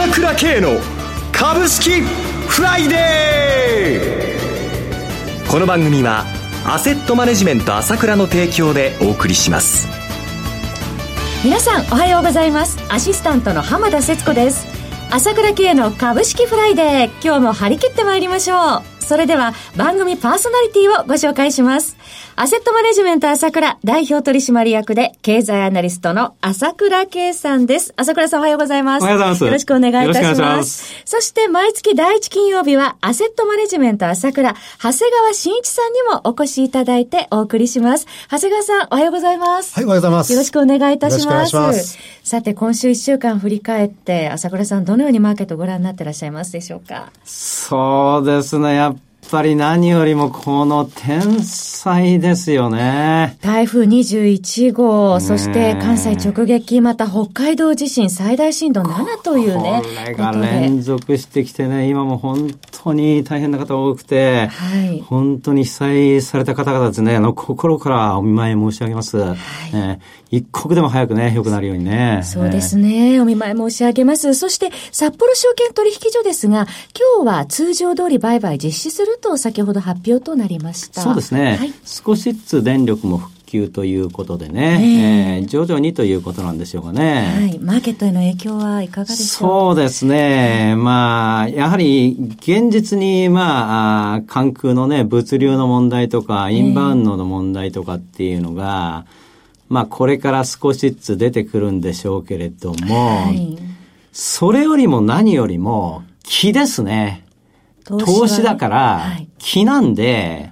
朝倉慶の株式フライデー。この番組はアセットマネジメント朝倉の提供でお送りします。皆さんおはようございます。アシスタントの浜田節子です。朝倉慶の株式フライデー。今日も張り切ってまいりましょう。それでは番組パーソナリティをご紹介しますアセットマネジメント朝倉代表取締役で経済アナリストの朝倉慶さんです。朝倉さんおはようございます。おはようございます。よろしくお願いいたします。ますそして毎月第一金曜日はアセットマネジメント朝倉、長谷川慎一さんにもお越しいただいてお送りします。長谷川さんおはようございます。はい、おはようございます。よろしくお願いいたします。ますさて今週一週間振り返って朝倉さんどのようにマーケットをご覧になっていらっしゃいますでしょうか？そうですね。やっぱり何よりもこの天才ですよね。台風21号、そして関西直撃、また北海道地震最大震度7というね。これが連続してきてね、今も本当に大変な方多くて、はい、本当に被災された方々ですね、あの心からお見舞い申し上げます。はい、一刻でも早くね、良くなるようにね。そうですね、お見舞い申し上げます。そして札幌証券取引所ですが、今日は通常通り売買実施すると先ほど発表となりました。そうですね。はい、少しずつ電力も復旧ということでね、えー、徐々にということなんでしょうかね。はい。マーケットへの影響はいかがでしょうそうですね。まあ、やはり現実に、まあ、関空のね、物流の問題とか、インバウンドの問題とかっていうのが、まあ、これから少しずつ出てくるんでしょうけれども、はい、それよりも何よりも、気ですね。投資だから、気なんで、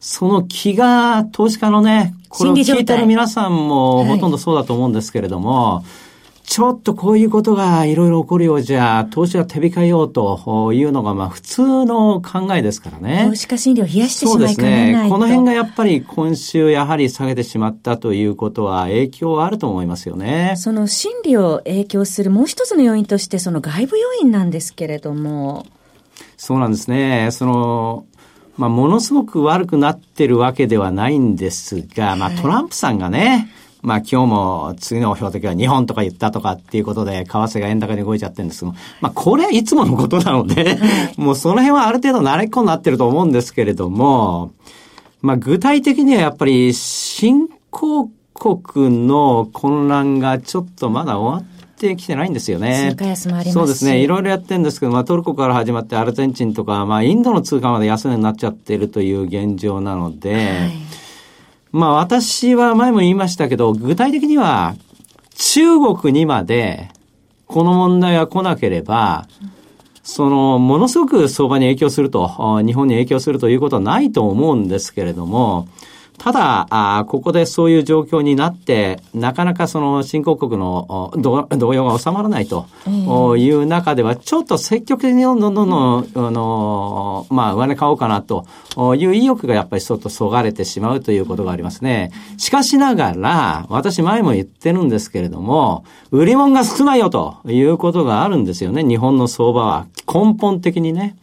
その気が投資家のね、これを聞いてる皆さんもほとんどそうだと思うんですけれども、はい、ちょっとこういうことがいろいろ起こるようじゃ、投資が手控えようというのが、まあ普通の考えですからね。投資家心理を冷やしてしまいかねないと。この辺がやっぱり今週やはり下げてしまったということは影響あると思いますよね。その心理を影響するもう一つの要因として、その外部要因なんですけれども。そうなんですね。その、まあ、ものすごく悪くなってるわけではないんですが、まあ、トランプさんがね、まあ今日も次の標的は日本とか言ったとかっていうことで、為替が円高に動いちゃってるんですけど、まあこれはいつものことなので、もうその辺はある程度慣れっこになってると思うんですけれども、まあ具体的にはやっぱり新興国の混乱がちょっとまだ終わってきてないんですよね。通貨安もありますそうですね。いろいろやってるんですけど、まあトルコから始まってアルゼンチンとか、まあインドの通貨まで安値になっちゃってるという現状なので、はい、まあ私は前も言いましたけど、具体的には中国にまでこの問題が来なければ、その、ものすごく相場に影響すると、日本に影響するということはないと思うんですけれども、ただ、あここでそういう状況になって、なかなかその新興国の動揺が収まらないという中では、ちょっと積極的にどんどんどんどん、あの、まあ、上値買おうかなという意欲がやっぱりちょっとそがれてしまうということがありますね。しかしながら、私前も言ってるんですけれども、売り物が少ないよということがあるんですよね。日本の相場は。根本的にね。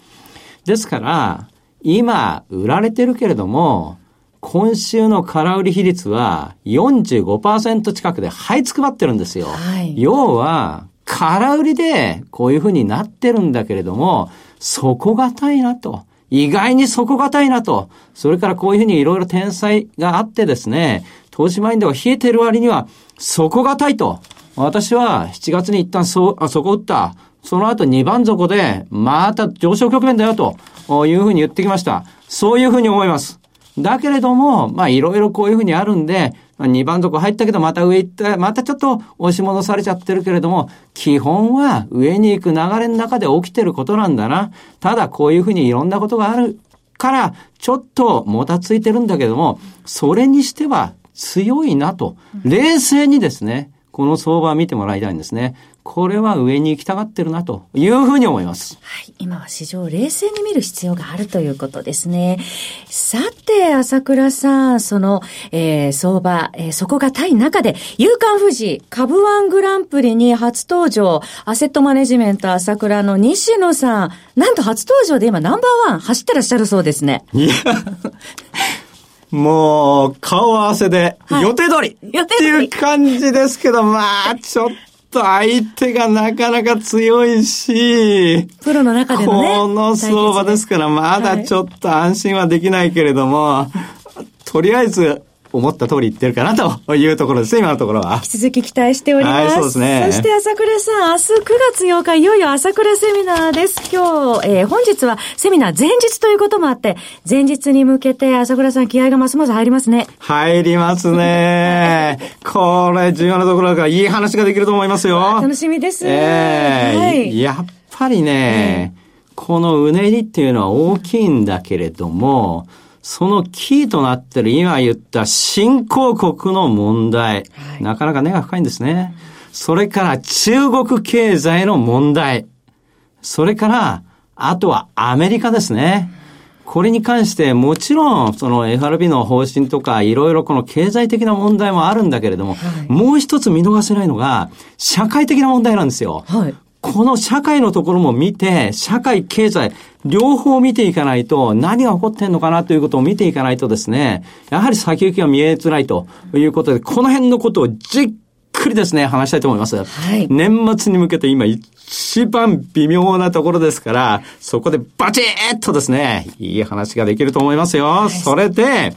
ですから、今、売られてるけれども、今週の空売り比率は45%近くで這いつくばってるんですよ。はい、要は、空売りでこういうふうになってるんだけれども、底堅いなと。意外に底堅いなと。それからこういうふうにいろいろ天才があってですね、投資マインドが冷えてる割には底堅いと。私は7月に一旦そ、あ、底打った。その後2番底で、また上昇局面だよというふうに言ってきました。そういうふうに思います。だけれども、まあいろいろこういうふうにあるんで、まあ、2番底入ったけどまた上行った、またちょっと押し戻されちゃってるけれども、基本は上に行く流れの中で起きてることなんだな。ただこういうふうにいろんなことがあるから、ちょっともたついてるんだけども、それにしては強いなと、冷静にですね、この相場を見てもらいたいんですね。これは上に行きたがってるなというふうに思います。はい。今は市場を冷静に見る必要があるということですね。さて、朝倉さん、その、えー、相場、えー、底がい中で、夕刊富士株ワングランプリに初登場、アセットマネジメント朝倉の西野さん、なんと初登場で今ナンバーワン走ってらっしゃるそうですね。いや。もう、顔合わせで、予定通りっていう感じですけど、まあ、ちょっと相手がなかなか強いし、プロの中でもね。この相場ですから、まだちょっと安心はできないけれども、はい、とりあえず、思った通り言ってるかなというところですね、今のところは。引き続き期待しております。はい、そうですね。そして朝倉さん、明日9月8日、いよいよ朝倉セミナーです。今日、えー、本日はセミナー前日ということもあって、前日に向けて朝倉さん気合がますます入りますね。入りますね。これ、重要なところだから、いい話ができると思いますよ。楽しみです。ええー、はい、やっぱりね、えー、このうねりっていうのは大きいんだけれども、そのキーとなってる今言った新興国の問題、はい、なかなか根が深いんですね。それから中国経済の問題。それから、あとはアメリカですね。これに関してもちろんその FRB の方針とかいろいろこの経済的な問題もあるんだけれども、はい、もう一つ見逃せないのが社会的な問題なんですよ。はい、この社会のところも見て、社会、経済、両方見ていかないと、何が起こってんのかなということを見ていかないとですね、やはり先行きが見えづらいということで、この辺のことをじっくりですね、話したいと思います。はい、年末に向けて今一番微妙なところですから、そこでバチッとですね、いい話ができると思いますよ。はい、それで、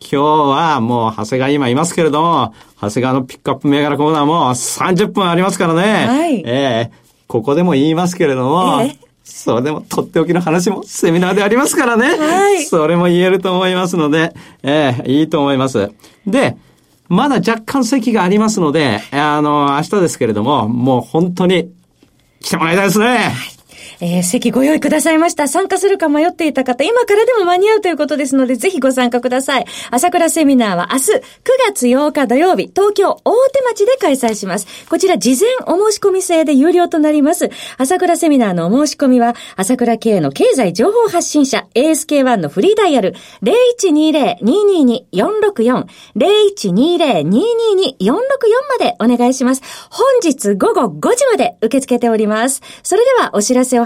今日はもう長谷川今いますけれども、長谷川のピックアップ銘柄コーナーも30分ありますからね。はい。ええーここでも言いますけれども、えそれでもとっておきの話もセミナーでありますからね。はい。それも言えると思いますので、ええいいと思います。で、まだ若干席がありますので、あの、明日ですけれども、もう本当に来てもらいたいですね。はいえー、席ご用意くださいました。参加するか迷っていた方、今からでも間に合うということですので、ぜひご参加ください。朝倉セミナーは明日9月8日土曜日、東京大手町で開催します。こちら事前お申し込み制で有料となります。朝倉セミナーのお申し込みは、朝倉系の経済情報発信者 ASK1 のフリーダイヤル0120-222-464 0120-222-464までお願いします。本日午後5時まで受け付けております。それではお知らせを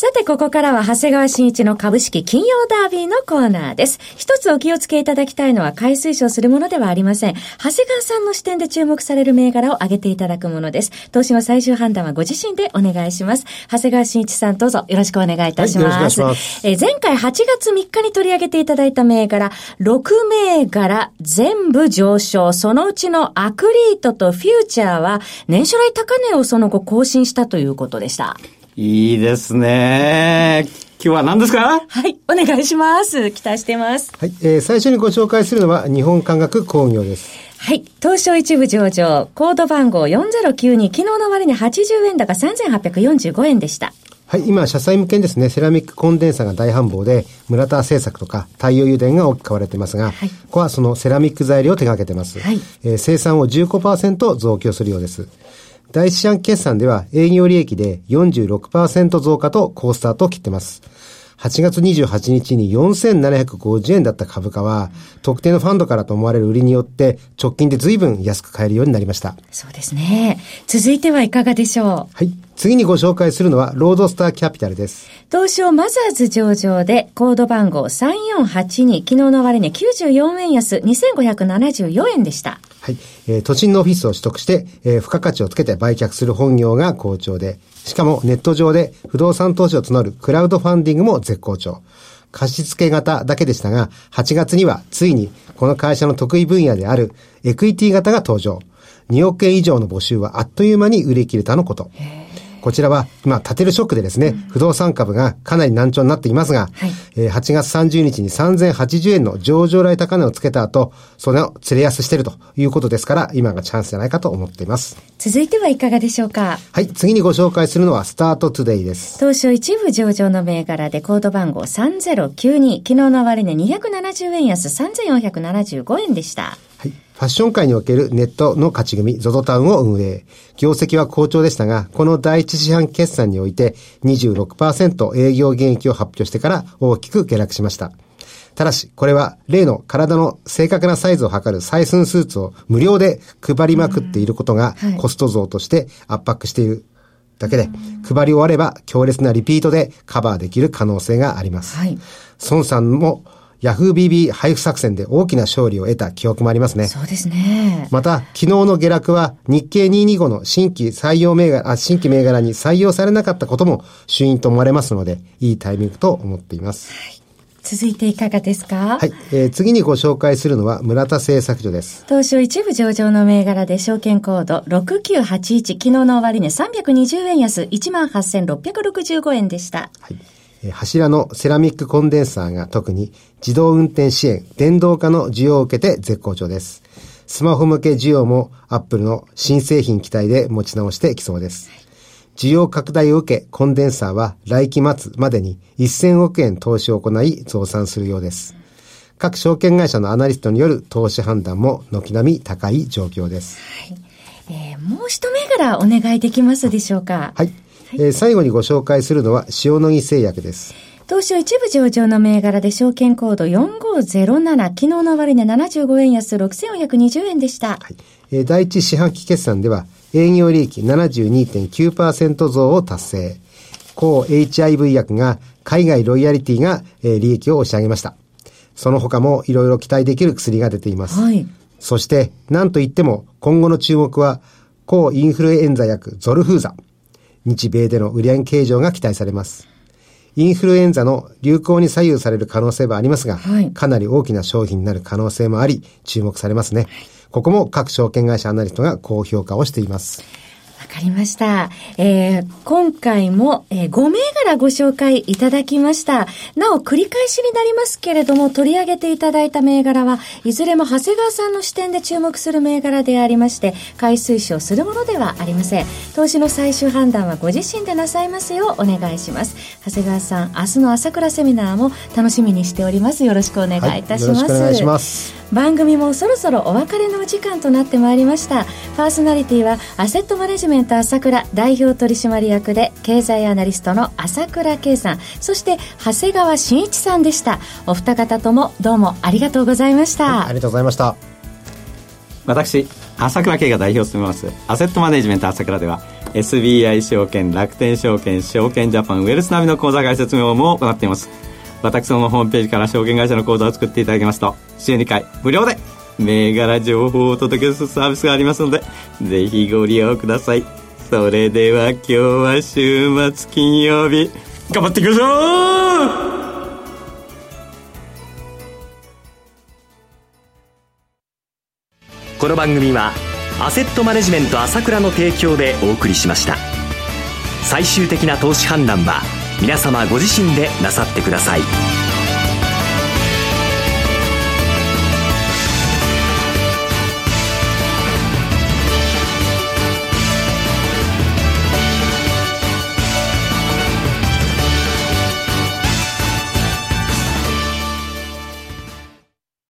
さて、ここからは長谷川新一の株式金曜ダービーのコーナーです。一つお気をつけいただきたいのは、買い推奨するものではありません。長谷川さんの視点で注目される銘柄を挙げていただくものです。投資の最終判断はご自身でお願いします。長谷川新一さん、どうぞよろしくお願いいたします。はい、ますえ前回8月3日に取り上げていただいた銘柄、6銘柄全部上昇。そのうちのアクリートとフューチャーは、年初来高値をその後更新したということでした。いいですね。今日は何ですか？はい、お願いします。期待してます。はい、えー、最初にご紹介するのは日本科学工業です。はい。東証一部上場、コード番号4092、昨日の終値80円高3845円でした。はい、今、車載向けにですね、セラミックコンデンサが大繁忙で、村田製作とか太陽油田が大きく買われてますが、はい、ここはそのセラミック材料を手掛けてます。はい、えー、生産を15%増強するようです。第一四半期決算では営業利益で46%増加と好スタートを切ってます。8月28日に4750円だった株価は、特定のファンドからと思われる売りによって、直近で随分安く買えるようになりました。そうですね。続いてはいかがでしょう？はい。次にご紹介するのは、ロードスターキャピタルです。東証マザーズ上場で、コード番号3482、昨日の終値94円安、2574円でした。はい。えー、都心のオフィスを取得して、えー、付加価値をつけて売却する本業が好調で、しかもネット上で不動産投資を募るクラウドファンディングも絶好調。貸付型だけでしたが、8月にはついにこの会社の得意分野であるエクイティ型が登場。2億円以上の募集はあっという間に売り切れたのこと。こちらは、今、立てるショックでですね、うん、不動産株がかなり難聴になっていますが、はい、えー、8月30日に3080円の上場来高値をつけた後、それを釣れ安しているということですから、今がチャンスじゃないかと思っています。続いてはいかがでしょうか？はい、次にご紹介するのは、スタートトゥデイです。東証一部上場の銘柄でコード番号3092、昨日の終値270円安3475円でした。ファッション界におけるネットの勝ち組、ゾゾタウンを運営。業績は好調でしたが、この第一四半期決算において26%営業減益を発表してから大きく下落しました。ただし、これは例の体の正確なサイズを測る採寸スーツを無料で配りまくっていることがコスト増として圧迫しているだけで、配り終われば強烈なリピートでカバーできる可能性があります。はい、孫さんもヤフー BB 配布作戦で大きな勝利を得た記憶もありますね。そうですね。また、昨日の下落は日経225の新規採用銘柄、あ新規銘柄に採用されなかったことも主因と思われますので、いいタイミングと思っています。はい続いていかがですか？はい、えー、次にご紹介するのは村田製作所です。東証一部上場の銘柄で証券コード6981、昨日の終値320円安18,665円でした。はい。柱のセラミックコンデンサーが特に自動運転支援、電動化の需要を受けて絶好調です。スマホ向け需要もアップルの新製品期待で持ち直してきそうです。需要拡大を受け、コンデンサーは来期末までに1000億円投資を行い増産するようです。各証券会社のアナリストによる投資判断も軒並み高い状況です。はいえー、もう一銘柄お願いできますでしょうか？はい。えー、最後にご紹介するのは塩野義製薬です。東証一部上場の銘柄で証券コード4507、昨日の終値75円安6420円でした。はい。えー、第一四半期決算では営業利益72.9%増を達成。抗 HIV 薬が海外ロイヤリティが、えー、利益を押し上げました。その他もいろいろ期待できる薬が出ています。はい。そして、なんといっても今後の注目は抗インフルエンザ薬ゾルフーザ。日米での売上計上が期待されます。インフルエンザの流行に左右される可能性はありますが、はい、かなり大きな商品になる可能性もあり、注目されますね。ここも各証券会社アナリストが高評価をしています。わかりました。えー、今回も、えー、5銘柄ご紹介いただきました。なお、繰り返しになりますけれども、取り上げていただいた銘柄は、いずれも長谷川さんの視点で注目する銘柄でありまして、買い推奨するものではありません。投資の最終判断はご自身でなさいますようお願いします。長谷川さん、明日の朝倉セミナーも楽しみにしております。よろしくお願いいたします。はい、よろしくお願いします。番組もそろそろお別れのお時間となってまいりました。パーソナリティはアセットマネジメント朝倉代表取締役で経済アナリストの朝倉圭さん。そして長谷川慎一さんでした。お二方ともどうもありがとうございました、はい、ありがとうございました。私朝倉圭が代表を務めます。アセットマネジメント朝倉では SBI 証券楽天証券証券ジャパンウェルスナビの口座開設業務を行っています私のホームページから証券会社の口座を作っていただきますと週2回無料で銘柄情報をお届けするサービスがありますのでぜひご利用ください。それでは今日は週末金曜日。頑張っていきましょう！この番組はアセットマネジメント朝倉の提供でお送りしました。最終的な投資判断は皆様ご自身でなさってください。